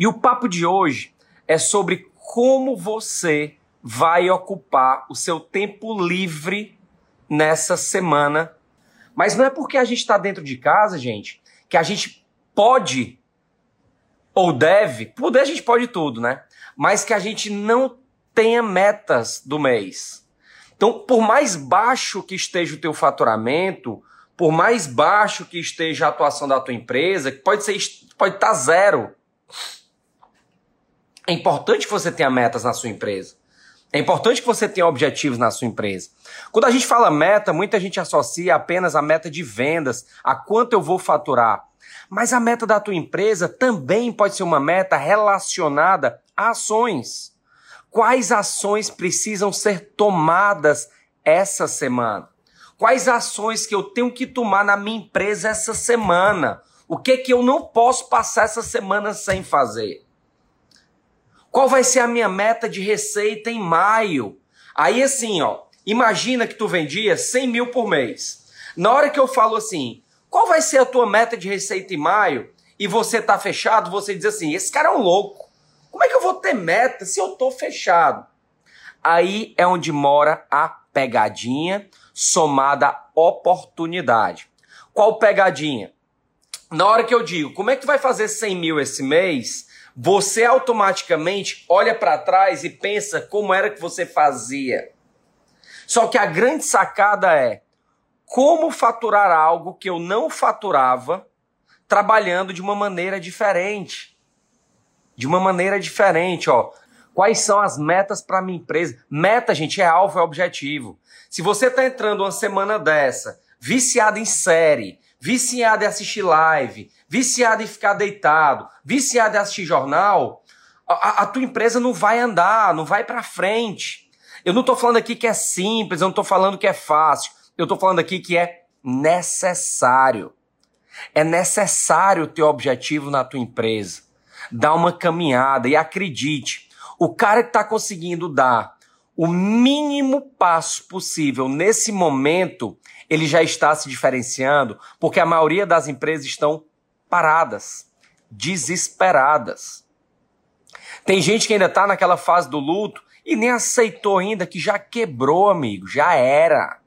E o papo de hoje é sobre como você vai ocupar o seu tempo livre nessa semana. Mas não é porque a gente está dentro de casa, gente, que a gente pode ou deve, poder a gente pode tudo, né? Mas que a gente não tenha metas do mês. Então, por mais baixo que esteja o teu faturamento, por mais baixo que esteja a atuação da tua empresa, que pode ser pode estar tá zero. É importante que você tenha metas na sua empresa. É importante que você tenha objetivos na sua empresa. Quando a gente fala meta, muita gente associa apenas a meta de vendas, a quanto eu vou faturar. Mas a meta da tua empresa também pode ser uma meta relacionada a ações. Quais ações precisam ser tomadas essa semana? Quais ações que eu tenho que tomar na minha empresa essa semana? O que que eu não posso passar essa semana sem fazer? Qual vai ser a minha meta de receita em maio? Aí assim, ó, imagina que tu vendia 100 mil por mês. Na hora que eu falo assim, qual vai ser a tua meta de receita em maio? E você tá fechado, você diz assim: esse cara é um louco. Como é que eu vou ter meta se eu tô fechado? Aí é onde mora a pegadinha somada oportunidade. Qual pegadinha? Na hora que eu digo, como é que tu vai fazer 100 mil esse mês? Você automaticamente olha para trás e pensa como era que você fazia. Só que a grande sacada é, como faturar algo que eu não faturava trabalhando de uma maneira diferente. De uma maneira diferente, ó. Quais são as metas para minha empresa? Meta, gente, é alvo, é objetivo. Se você está entrando uma semana dessa, viciado em série, viciado em assistir live, viciado em ficar deitado, viciado em assistir jornal, a, a tua empresa não vai andar, não vai para frente. Eu não estou falando aqui que é simples, eu não estou falando que é fácil. Eu estou falando aqui que é necessário. É necessário ter objetivo na tua empresa. Dar uma caminhada e acredite, o cara que está conseguindo dar o mínimo passo possível nesse momento, ele já está se diferenciando, porque a maioria das empresas estão paradas, desesperadas. Tem gente que ainda está naquela fase do luto e nem aceitou ainda que já quebrou, amigo, já era.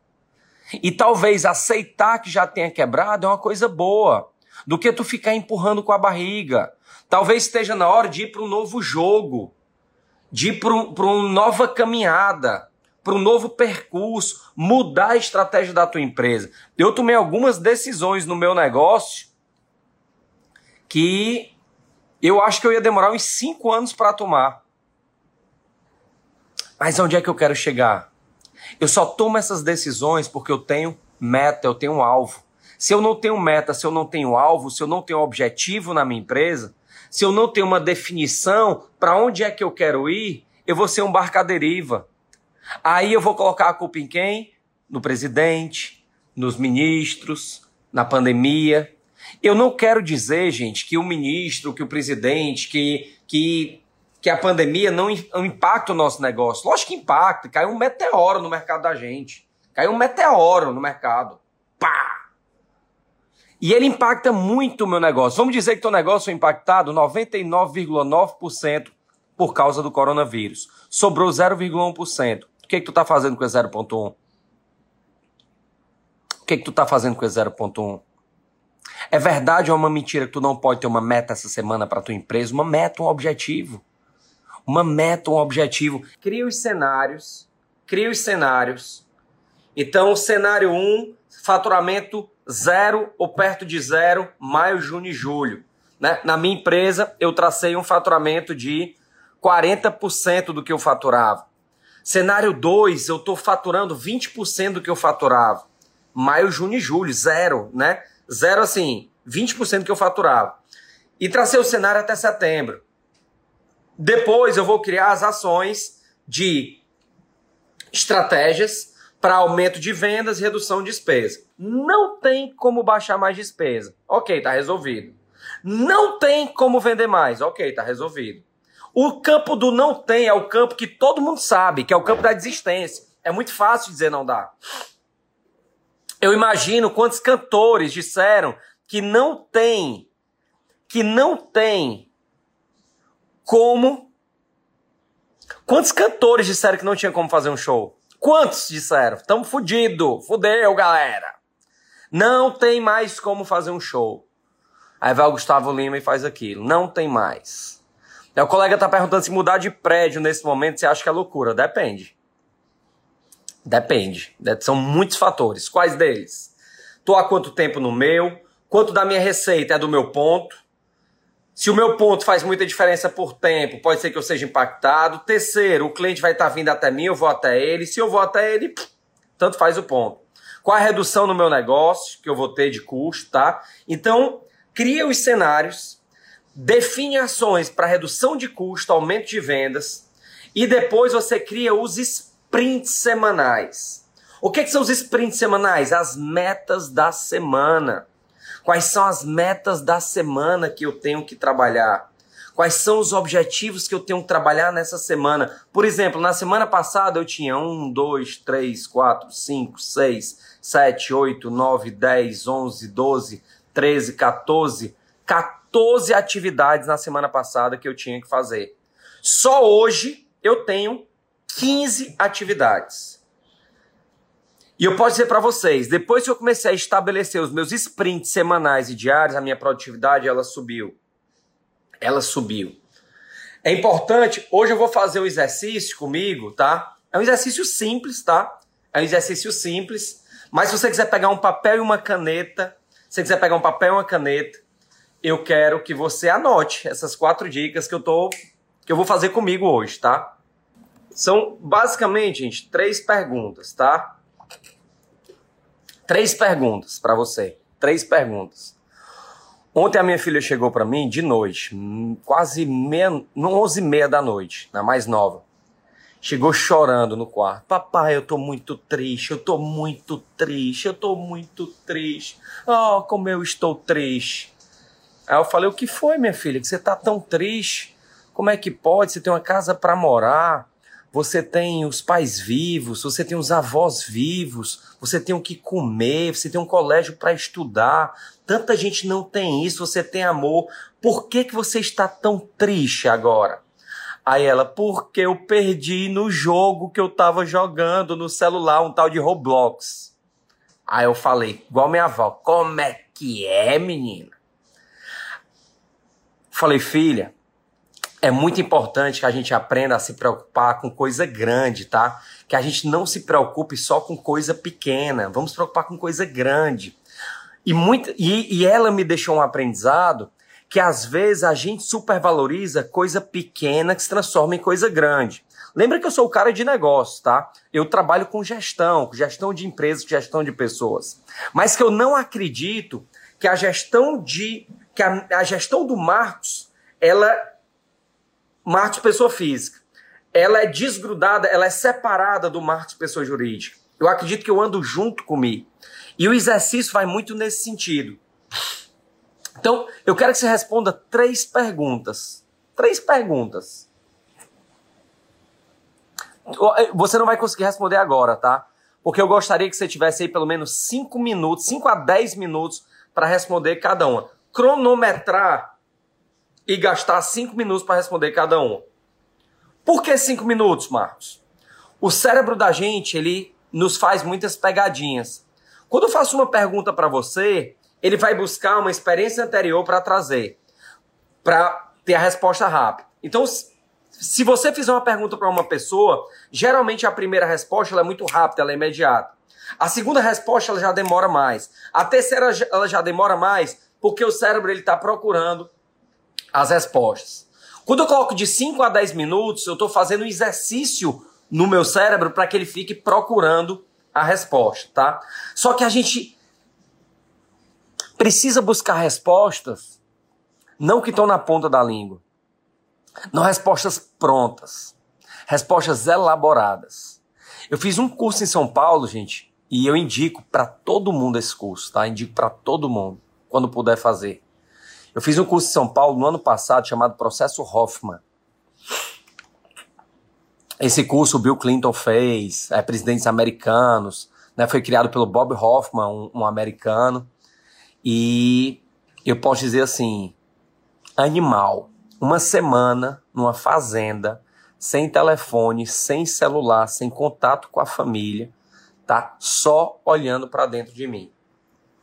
E talvez aceitar que já tenha quebrado é uma coisa boa, do que tu ficar empurrando com a barriga. Talvez esteja na hora de ir para um novo jogo, de ir para um, uma nova caminhada, para um novo percurso, mudar a estratégia da tua empresa. Eu tomei algumas decisões no meu negócio que eu acho que eu ia demorar uns cinco anos para tomar. Mas onde é que eu quero chegar? Eu só tomo essas decisões porque eu tenho meta, eu tenho um alvo. Se eu não tenho meta, se eu não tenho alvo, se eu não tenho objetivo na minha empresa, se eu não tenho uma definição para onde é que eu quero ir, eu vou ser um barco à deriva. Aí eu vou colocar a culpa em quem? No presidente, nos ministros, na pandemia. Eu não quero dizer, gente, que o ministro, que o presidente, que, que que a pandemia não impacta o nosso negócio. Lógico que impacta. Caiu um meteoro no mercado da gente. Caiu um meteoro no mercado. Pá! E ele impacta muito o meu negócio. Vamos dizer que teu negócio foi impactado 99,9% por causa do coronavírus. Sobrou 0,1%. O que, que tu está fazendo com esse 0,1%? O que, que tu está fazendo com esse 0,1%? É verdade ou é uma mentira que tu não pode ter uma meta essa semana para tua empresa? Uma meta, um objetivo uma meta, um objetivo. Cria os cenários, cria os cenários. Então, cenário 1, um, faturamento zero ou perto de zero, maio, junho e julho. Né? Na minha empresa, eu tracei um faturamento de 40% do que eu faturava. Cenário 2, eu estou faturando 20% do que eu faturava. Maio, junho e julho, zero, né? Zero assim, 20% do que eu faturava. E tracei o cenário até setembro. Depois eu vou criar as ações de estratégias para aumento de vendas e redução de despesa. Não tem como baixar mais despesa. Ok, tá resolvido. Não tem como vender mais. Ok, tá resolvido. O campo do não tem é o campo que todo mundo sabe, que é o campo da desistência. É muito fácil dizer não dá. Eu imagino quantos cantores disseram que não tem, que não tem como. Quantos cantores disseram que não tinha como fazer um show? Quantos disseram? Tamo fudido, fudeu, galera. Não tem mais como fazer um show. Aí vai o Gustavo Lima e faz aquilo. Não tem mais. Aí o colega tá perguntando se mudar de prédio nesse momento, você acha que é loucura? Depende. Depende. São muitos fatores. Quais deles? Tô há quanto tempo no meu? Quanto da minha receita é do meu ponto? Se o meu ponto faz muita diferença por tempo, pode ser que eu seja impactado. Terceiro, o cliente vai estar tá vindo até mim, eu vou até ele. Se eu vou até ele, tanto faz o ponto. Qual a redução no meu negócio que eu vou ter de custo, tá? Então, cria os cenários, define ações para redução de custo, aumento de vendas e depois você cria os sprints semanais. O que, que são os sprints semanais? As metas da semana. Quais são as metas da semana que eu tenho que trabalhar? Quais são os objetivos que eu tenho que trabalhar nessa semana? Por exemplo, na semana passada eu tinha 1, 2, 3, 4, 5, 6, 7, 8, 9, 10, 11, 12, 13, 14. 14 atividades na semana passada que eu tinha que fazer. Só hoje eu tenho 15 atividades. E eu posso dizer para vocês, depois que eu comecei a estabelecer os meus sprints semanais e diários, a minha produtividade ela subiu. Ela subiu. É importante, hoje eu vou fazer um exercício comigo, tá? É um exercício simples, tá? É um exercício simples, mas se você quiser pegar um papel e uma caneta, se você quiser pegar um papel e uma caneta, eu quero que você anote essas quatro dicas que eu tô que eu vou fazer comigo hoje, tá? São basicamente, gente, três perguntas, tá? Três perguntas para você. Três perguntas. Ontem a minha filha chegou para mim de noite, quase meia, 11 e meia da noite, na mais nova. Chegou chorando no quarto. Papai, eu tô muito triste, eu tô muito triste, eu tô muito triste. Oh, como eu estou triste. Aí eu falei, o que foi, minha filha? Que você tá tão triste? Como é que pode? Você tem uma casa para morar, você tem os pais vivos, você tem os avós vivos, você tem o que comer, você tem um colégio para estudar. Tanta gente não tem isso, você tem amor. Por que, que você está tão triste agora? Aí ela, porque eu perdi no jogo que eu tava jogando no celular, um tal de Roblox. Aí eu falei, igual minha avó, como é que é, menina? Falei, filha, é muito importante que a gente aprenda a se preocupar com coisa grande, tá? Que a gente não se preocupe só com coisa pequena. Vamos preocupar com coisa grande. E, muito, e, e ela me deixou um aprendizado que às vezes a gente supervaloriza coisa pequena que se transforma em coisa grande. Lembra que eu sou o cara de negócio, tá? Eu trabalho com gestão, com gestão de empresas, com gestão de pessoas. Mas que eu não acredito que a gestão de que a, a gestão do Marcos, ela Marcos pessoa física. Ela é desgrudada, ela é separada do Marcos pessoa jurídica. Eu acredito que eu ando junto comigo. E o exercício vai muito nesse sentido. Então, eu quero que você responda três perguntas. Três perguntas. Você não vai conseguir responder agora, tá? Porque eu gostaria que você tivesse aí pelo menos cinco minutos, cinco a dez minutos para responder cada uma. Cronometrar e gastar cinco minutos para responder cada um. Por que cinco minutos, Marcos? O cérebro da gente, ele nos faz muitas pegadinhas. Quando eu faço uma pergunta para você, ele vai buscar uma experiência anterior para trazer, para ter a resposta rápida. Então, se você fizer uma pergunta para uma pessoa, geralmente a primeira resposta é muito rápida, ela é imediata. A segunda resposta ela já demora mais. A terceira ela já demora mais porque o cérebro ele está procurando as respostas. Quando eu coloco de 5 a 10 minutos, eu estou fazendo um exercício no meu cérebro para que ele fique procurando a resposta, tá? Só que a gente precisa buscar respostas não que estão na ponta da língua. Não respostas prontas. Respostas elaboradas. Eu fiz um curso em São Paulo, gente, e eu indico para todo mundo esse curso, tá? Indico para todo mundo, quando puder fazer. Eu fiz um curso em São Paulo no ano passado chamado Processo Hoffman. Esse curso o Bill Clinton fez, é, presidentes americanos, né, foi criado pelo Bob Hoffman, um, um americano. E eu posso dizer assim, animal, uma semana numa fazenda, sem telefone, sem celular, sem contato com a família, tá? Só olhando para dentro de mim.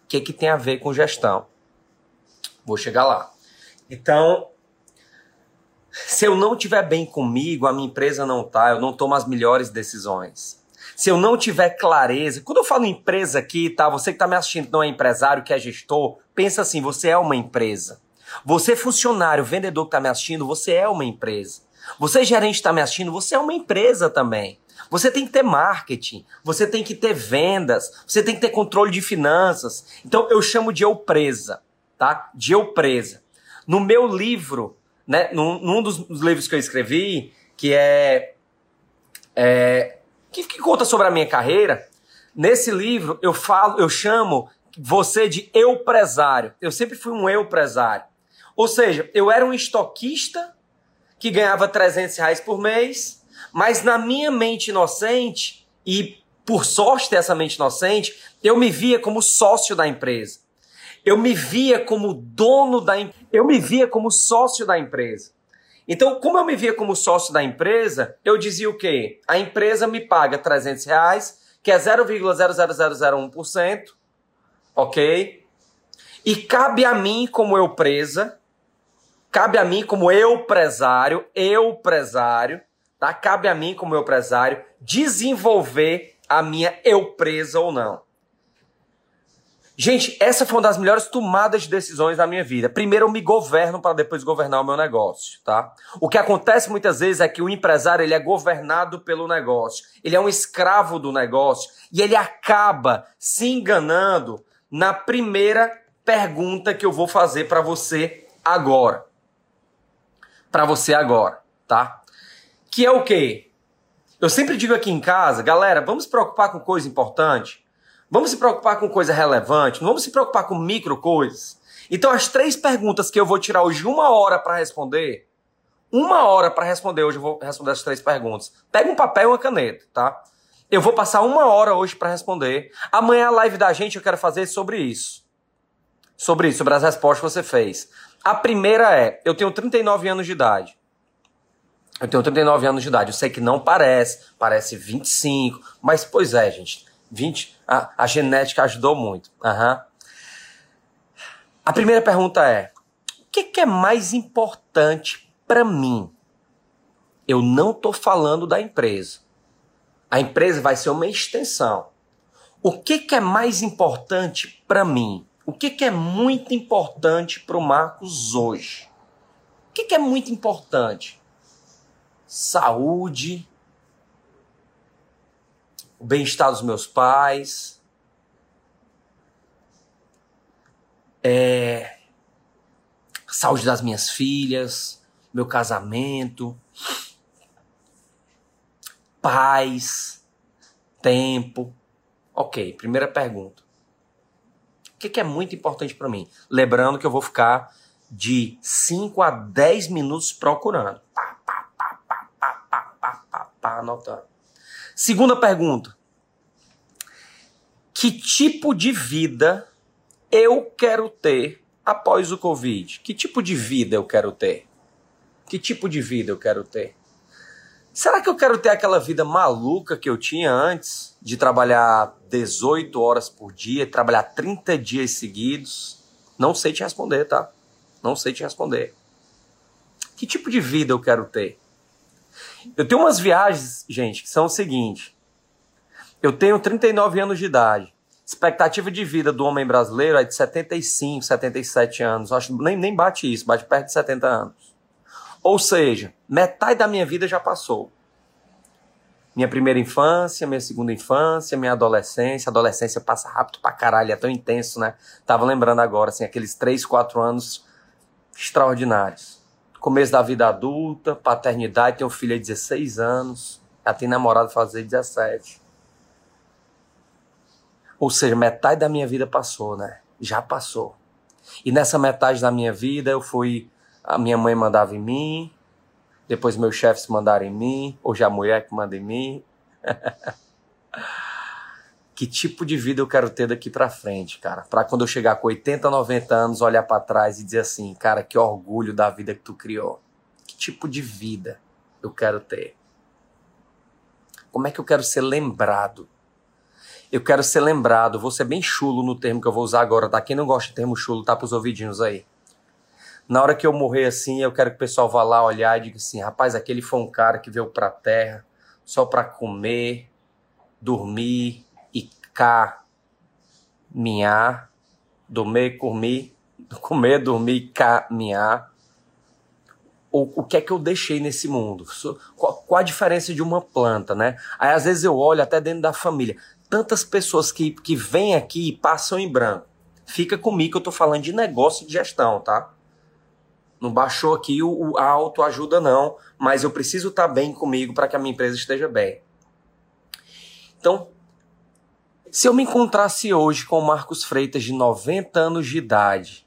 O que que tem a ver com gestão? Vou chegar lá. Então, se eu não estiver bem comigo, a minha empresa não tá, eu não tomo as melhores decisões. Se eu não tiver clareza, quando eu falo empresa aqui, tá? Você que está me assistindo não é empresário, que é gestor, pensa assim, você é uma empresa. Você funcionário, vendedor que está me assistindo, você é uma empresa. Você gerente está me assistindo, você é uma empresa também. Você tem que ter marketing, você tem que ter vendas, você tem que ter controle de finanças. Então eu chamo de eu presa, tá? De eu presa. No meu livro, né, num, num dos livros que eu escrevi, que é, é que, que conta sobre a minha carreira, nesse livro eu falo, eu chamo você de eu presário. Eu sempre fui um eu presário. Ou seja, eu era um estoquista que ganhava 300 reais por mês, mas na minha mente inocente, e por sorte dessa mente inocente, eu me via como sócio da empresa. Eu me via como dono da eu me via como sócio da empresa. Então, como eu me via como sócio da empresa, eu dizia o quê? A empresa me paga 300 reais, que é 0,00001%, ok? E cabe a mim, como eu presa, cabe a mim como eu presário, eu presário, tá? Cabe a mim como eu presário desenvolver a minha eu presa ou não. Gente, essa foi uma das melhores tomadas de decisões da minha vida. Primeiro eu me governo para depois governar o meu negócio, tá? O que acontece muitas vezes é que o empresário ele é governado pelo negócio. Ele é um escravo do negócio e ele acaba se enganando na primeira pergunta que eu vou fazer para você agora para você agora, tá? Que é o quê? Eu sempre digo aqui em casa, galera, vamos se preocupar com coisa importante. Vamos se preocupar com coisa relevante. Não vamos se preocupar com micro coisas. Então, as três perguntas que eu vou tirar hoje uma hora para responder, uma hora para responder hoje eu vou responder as três perguntas. Pega um papel e uma caneta, tá? Eu vou passar uma hora hoje para responder. Amanhã a live da gente eu quero fazer sobre isso. Sobre isso, sobre as respostas que você fez. A primeira é: eu tenho 39 anos de idade. Eu tenho 39 anos de idade. Eu sei que não parece, parece 25, mas pois é, gente. 20, a, genética ajudou muito. Uhum. A primeira pergunta é: o que, que é mais importante para mim? Eu não estou falando da empresa. A empresa vai ser uma extensão. O que, que é mais importante para mim? O que, que é muito importante para o Marcos hoje? O que, que é muito importante? Saúde, o bem-estar dos meus pais, é, saúde das minhas filhas, meu casamento, paz, tempo. Ok, primeira pergunta que, que é muito importante para mim? Lembrando que eu vou ficar de 5 a 10 minutos procurando. Pá, pá, pá, pá, pá, pá, pá, pá, pá, anotando. Segunda pergunta. Que tipo de vida eu quero ter após o Covid? Que tipo de vida eu quero ter? Que tipo de vida eu quero ter? Será que eu quero ter aquela vida maluca que eu tinha antes de trabalhar 18 horas por dia, trabalhar 30 dias seguidos? Não sei te responder, tá? Não sei te responder. Que tipo de vida eu quero ter? Eu tenho umas viagens, gente, que são o seguinte. Eu tenho 39 anos de idade. Expectativa de vida do homem brasileiro é de 75, 77 anos. Acho nem, nem bate isso, bate perto de 70 anos. Ou seja, metade da minha vida já passou. Minha primeira infância, minha segunda infância, minha adolescência. Adolescência passa rápido pra caralho, é tão intenso, né? Tava lembrando agora, assim, aqueles três, quatro anos extraordinários. Começo da vida adulta, paternidade, tenho filha de 16 anos, já tem namorado fazer 17. Ou seja, metade da minha vida passou, né? Já passou. E nessa metade da minha vida eu fui a minha mãe mandava em mim, depois meus chefes mandaram em mim, hoje a mulher que manda em mim. que tipo de vida eu quero ter daqui para frente, cara? Para quando eu chegar com 80, 90 anos, olhar para trás e dizer assim, cara, que orgulho da vida que tu criou. Que tipo de vida eu quero ter? Como é que eu quero ser lembrado? Eu quero ser lembrado, vou ser bem chulo no termo que eu vou usar agora, tá? Quem não gosta de termo chulo, tá pros ouvidinhos aí. Na hora que eu morrer assim, eu quero que o pessoal vá lá olhar e diga assim: rapaz, aquele foi um cara que veio pra terra só pra comer, dormir caminhar, dormir, comer, comer, dormir, caminhar. O, o que é que eu deixei nesse mundo? Qual, qual a diferença de uma planta, né? Aí às vezes eu olho até dentro da família tantas pessoas que, que vêm aqui e passam em branco. Fica comigo que eu tô falando de negócio de gestão, tá? Não baixou aqui o, o a autoajuda, não, mas eu preciso estar tá bem comigo para que a minha empresa esteja bem. Então, se eu me encontrasse hoje com o Marcos Freitas de 90 anos de idade,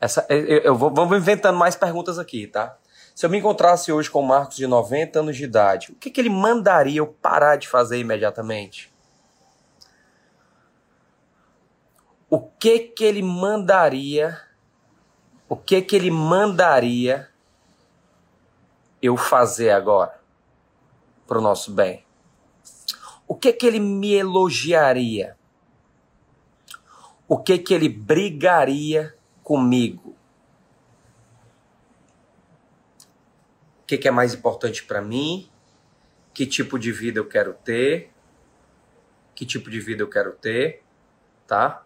essa, eu, eu vou, vamos inventando mais perguntas aqui, tá? Se eu me encontrasse hoje com o Marcos de 90 anos de idade, o que, que ele mandaria eu parar de fazer imediatamente? O que que ele mandaria? O que que ele mandaria eu fazer agora para o nosso bem? O que que ele me elogiaria? O que que ele brigaria comigo? que, que é mais importante para mim, que tipo de vida eu quero ter, que tipo de vida eu quero ter, tá?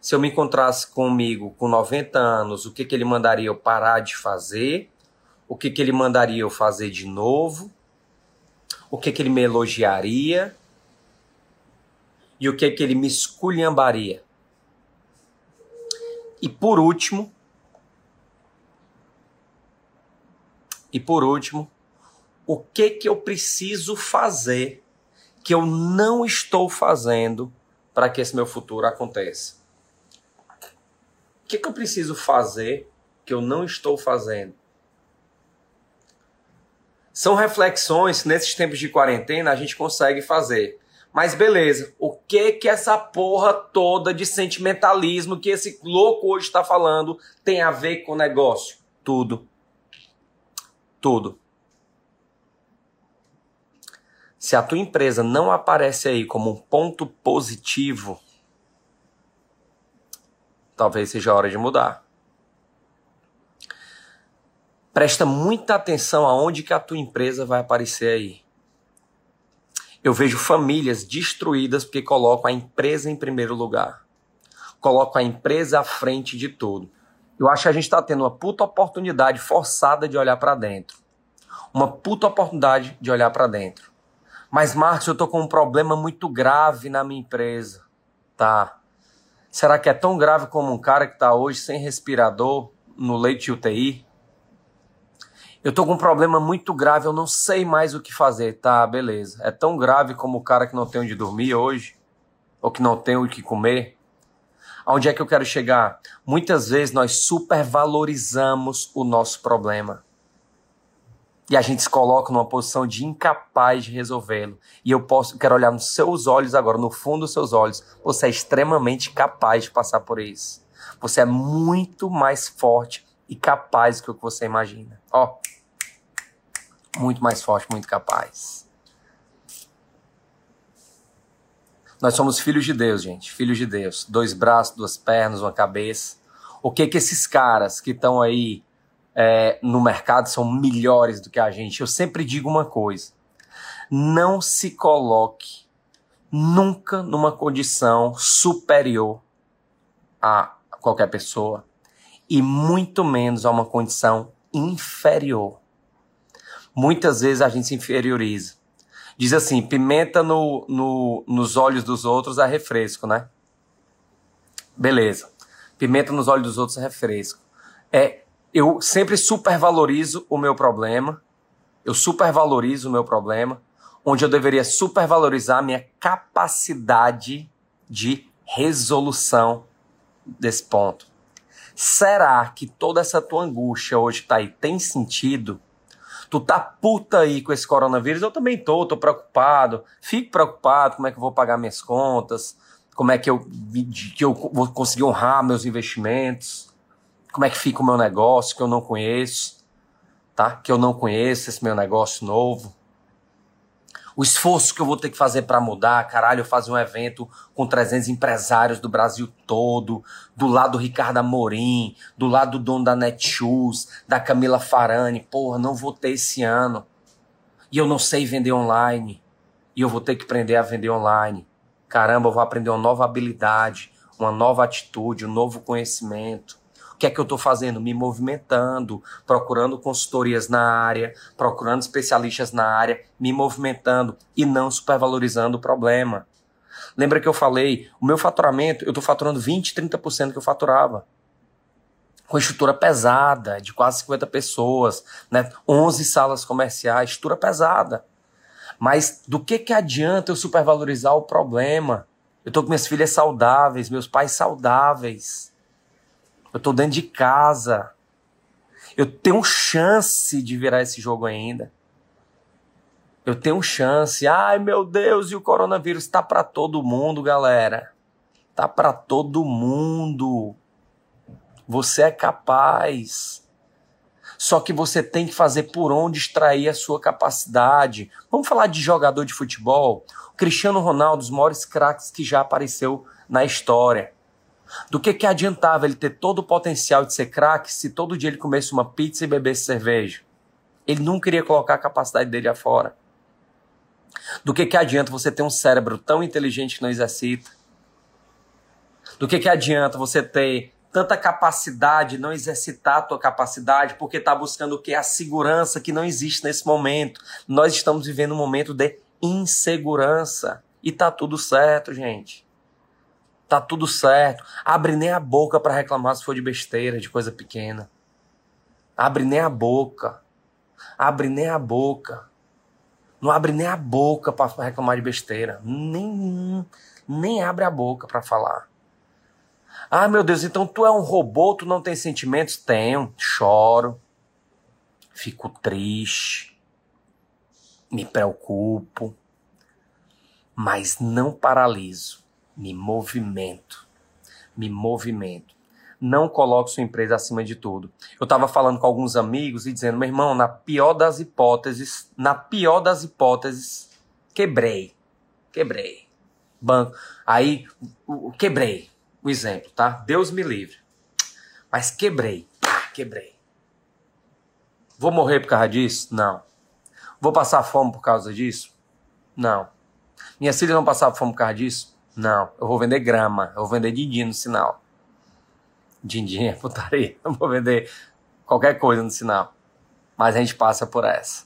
Se eu me encontrasse comigo com 90 anos, o que, que ele mandaria eu parar de fazer? O que, que ele mandaria eu fazer de novo? O que, que ele me elogiaria? E o que, que ele me esculhambaria? E por último, E por último, o que que eu preciso fazer que eu não estou fazendo para que esse meu futuro aconteça? O que que eu preciso fazer que eu não estou fazendo? São reflexões que nesses tempos de quarentena a gente consegue fazer. Mas beleza, o que que essa porra toda de sentimentalismo que esse louco hoje está falando tem a ver com o negócio? Tudo tudo. Se a tua empresa não aparece aí como um ponto positivo, talvez seja a hora de mudar. Presta muita atenção aonde que a tua empresa vai aparecer aí. Eu vejo famílias destruídas porque colocam a empresa em primeiro lugar. Colocam a empresa à frente de tudo. Eu acho que a gente está tendo uma puta oportunidade forçada de olhar para dentro. Uma puta oportunidade de olhar para dentro. Mas, Marcos, eu tô com um problema muito grave na minha empresa. Tá. Será que é tão grave como um cara que está hoje sem respirador no leite de UTI? Eu tô com um problema muito grave, eu não sei mais o que fazer. Tá, beleza. É tão grave como o cara que não tem onde dormir hoje? Ou que não tem o que comer? Aonde é que eu quero chegar? Muitas vezes nós supervalorizamos o nosso problema. E a gente se coloca numa posição de incapaz de resolvê-lo. E eu posso, quero olhar nos seus olhos agora, no fundo dos seus olhos. Você é extremamente capaz de passar por isso. Você é muito mais forte e capaz do que você imagina. Ó, muito mais forte, muito capaz. Nós somos filhos de Deus, gente. Filhos de Deus. Dois braços, duas pernas, uma cabeça. O que que esses caras que estão aí é, no mercado são melhores do que a gente? Eu sempre digo uma coisa. Não se coloque nunca numa condição superior a qualquer pessoa e muito menos a uma condição inferior. Muitas vezes a gente se inferioriza. Diz assim: pimenta no, no, nos olhos dos outros é refresco, né? Beleza. Pimenta nos olhos dos outros é refresco. É, eu sempre supervalorizo o meu problema. Eu supervalorizo o meu problema, onde eu deveria supervalorizar a minha capacidade de resolução desse ponto. Será que toda essa tua angústia hoje tá aí tem sentido? Tu tá puta aí com esse coronavírus? Eu também tô, tô preocupado. Fico preocupado como é que eu vou pagar minhas contas, como é que eu, que eu vou conseguir honrar meus investimentos, como é que fica o meu negócio que eu não conheço. tá? Que eu não conheço esse meu negócio novo. O esforço que eu vou ter que fazer para mudar, caralho, fazer um evento com 300 empresários do Brasil todo, do lado do Ricardo Amorim, do lado do dono da Netshoes, da Camila Farani, porra, não vou ter esse ano. E eu não sei vender online. E eu vou ter que aprender a vender online. Caramba, eu vou aprender uma nova habilidade, uma nova atitude, um novo conhecimento. O que é que eu estou fazendo? Me movimentando, procurando consultorias na área, procurando especialistas na área, me movimentando e não supervalorizando o problema. Lembra que eu falei, o meu faturamento, eu estou faturando 20, 30% que eu faturava. Com estrutura pesada, de quase 50 pessoas, né? 11 salas comerciais, estrutura pesada. Mas do que, que adianta eu supervalorizar o problema? Eu estou com minhas filhas saudáveis, meus pais saudáveis. Eu tô dentro de casa. Eu tenho chance de virar esse jogo ainda. Eu tenho chance. Ai, meu Deus, e o coronavírus tá para todo mundo, galera. Tá para todo mundo. Você é capaz. Só que você tem que fazer por onde extrair a sua capacidade. Vamos falar de jogador de futebol? O Cristiano Ronaldo, os maiores craques que já apareceu na história. Do que, que adiantava ele ter todo o potencial de ser craque se todo dia ele comesse uma pizza e bebesse cerveja? Ele não queria colocar a capacidade dele afora. Do que, que adianta você ter um cérebro tão inteligente que não exercita? Do que, que adianta você ter tanta capacidade, não exercitar a tua capacidade, porque está buscando o que? A segurança que não existe nesse momento. Nós estamos vivendo um momento de insegurança. E tá tudo certo, gente. Tá tudo certo. Abre nem a boca para reclamar se for de besteira, de coisa pequena. Abre nem a boca. Abre nem a boca. Não abre nem a boca para reclamar de besteira. Nem, nem abre a boca para falar. Ah, meu Deus, então tu é um robô, tu não tem sentimentos? Tenho. Choro. Fico triste. Me preocupo. Mas não paraliso me movimento. Me movimento. Não coloque sua empresa acima de tudo. Eu estava falando com alguns amigos e dizendo, meu irmão, na pior das hipóteses, na pior das hipóteses, quebrei. Quebrei. Banco. Aí, quebrei. O exemplo, tá? Deus me livre. Mas quebrei. Quebrei. Vou morrer por causa disso? Não. Vou passar fome por causa disso? Não. Minhas filhas vão passar fome por causa disso? Não, eu vou vender grama, eu vou vender din-din no sinal. Din-din é putaria, eu vou vender qualquer coisa no sinal. Mas a gente passa por essa.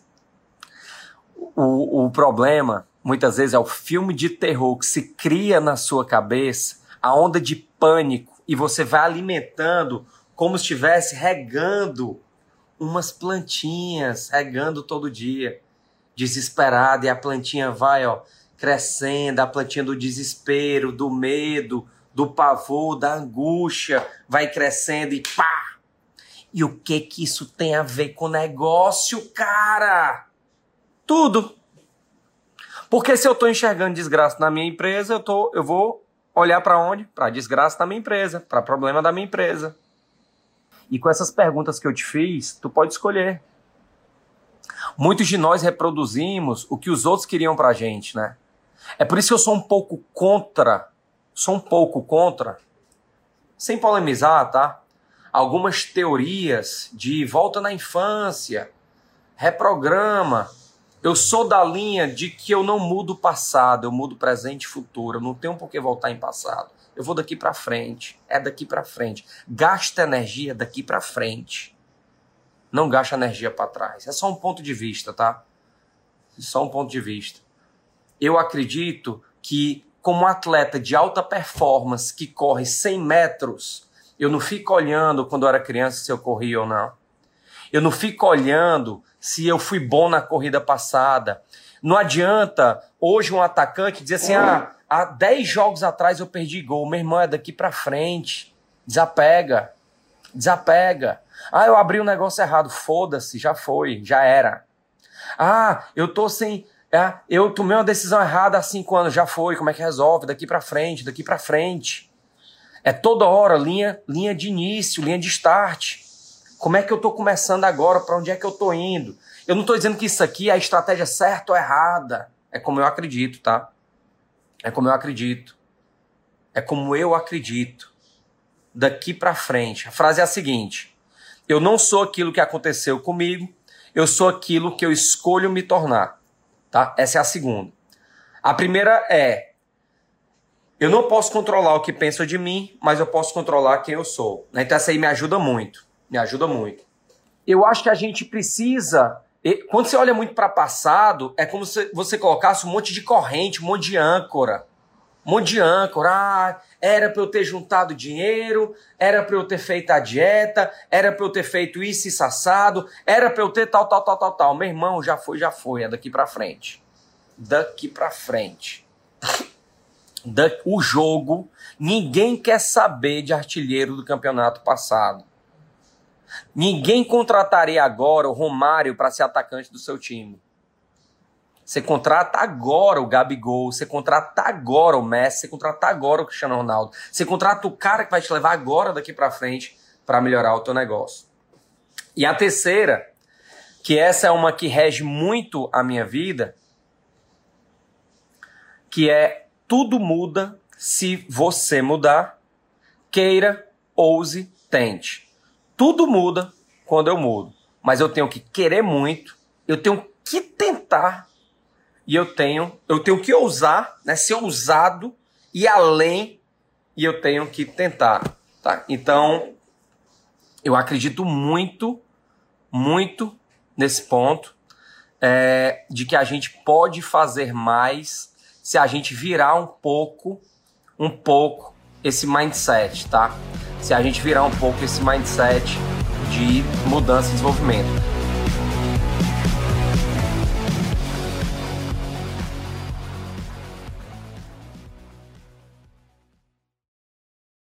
O, o problema, muitas vezes, é o filme de terror que se cria na sua cabeça, a onda de pânico, e você vai alimentando como se estivesse regando umas plantinhas, regando todo dia, desesperado, e a plantinha vai, ó, crescendo, a plantinha do desespero, do medo, do pavor, da angústia, vai crescendo e pá! E o que que isso tem a ver com negócio, cara? Tudo. Porque se eu estou enxergando desgraça na minha empresa, eu, tô, eu vou olhar para onde? Para desgraça da minha empresa, para problema da minha empresa. E com essas perguntas que eu te fiz, tu pode escolher. Muitos de nós reproduzimos o que os outros queriam pra gente, né? É por isso que eu sou um pouco contra, sou um pouco contra, sem polemizar, tá? Algumas teorias de volta na infância, reprograma. Eu sou da linha de que eu não mudo o passado, eu mudo presente e futuro. Eu não tenho por que voltar em passado. Eu vou daqui para frente. É daqui para frente. Gasta energia daqui para frente. Não gasta energia para trás. É só um ponto de vista, tá? Só um ponto de vista eu acredito que, como atleta de alta performance que corre 100 metros, eu não fico olhando quando eu era criança se eu corri ou não. Eu não fico olhando se eu fui bom na corrida passada. Não adianta hoje um atacante dizer assim: ah, há 10 jogos atrás eu perdi gol. Meu irmão é daqui para frente. Desapega. Desapega. Ah, eu abri um negócio errado. Foda-se, já foi, já era. Ah, eu tô sem é, eu tomei uma decisão errada há cinco anos, já foi, como é que resolve? Daqui para frente, daqui para frente. É toda hora linha, linha de início, linha de start. Como é que eu estou começando agora? Para onde é que eu estou indo? Eu não estou dizendo que isso aqui é a estratégia certa ou errada. É como eu acredito, tá? É como eu acredito. É como eu acredito. Daqui para frente. A frase é a seguinte: Eu não sou aquilo que aconteceu comigo, eu sou aquilo que eu escolho me tornar. Tá? Essa é a segunda. A primeira é: Eu não posso controlar o que pensam de mim, mas eu posso controlar quem eu sou. Então essa aí me ajuda muito. Me ajuda muito. Eu acho que a gente precisa quando você olha muito para passado, é como se você colocasse um monte de corrente, um monte de âncora. Um monte de âncora. Ah, era para eu ter juntado dinheiro, era para eu ter feito a dieta, era para eu ter feito isso e assado, era para eu ter tal, tal, tal, tal, tal. Meu irmão, já foi, já foi. É daqui para frente. Daqui para frente. o jogo, ninguém quer saber de artilheiro do campeonato passado. Ninguém contrataria agora o Romário para ser atacante do seu time. Você contrata agora o Gabigol, você contrata agora o Messi, você contrata agora o Cristiano Ronaldo. Você contrata o cara que vai te levar agora daqui para frente para melhorar o teu negócio. E a terceira, que essa é uma que rege muito a minha vida, que é tudo muda se você mudar, queira, ouse, tente. Tudo muda quando eu mudo. Mas eu tenho que querer muito, eu tenho que tentar e eu tenho, eu tenho que ousar, né, ser ousado e além e eu tenho que tentar, tá? Então, eu acredito muito, muito nesse ponto é, de que a gente pode fazer mais se a gente virar um pouco, um pouco esse mindset, tá? Se a gente virar um pouco esse mindset de mudança e desenvolvimento.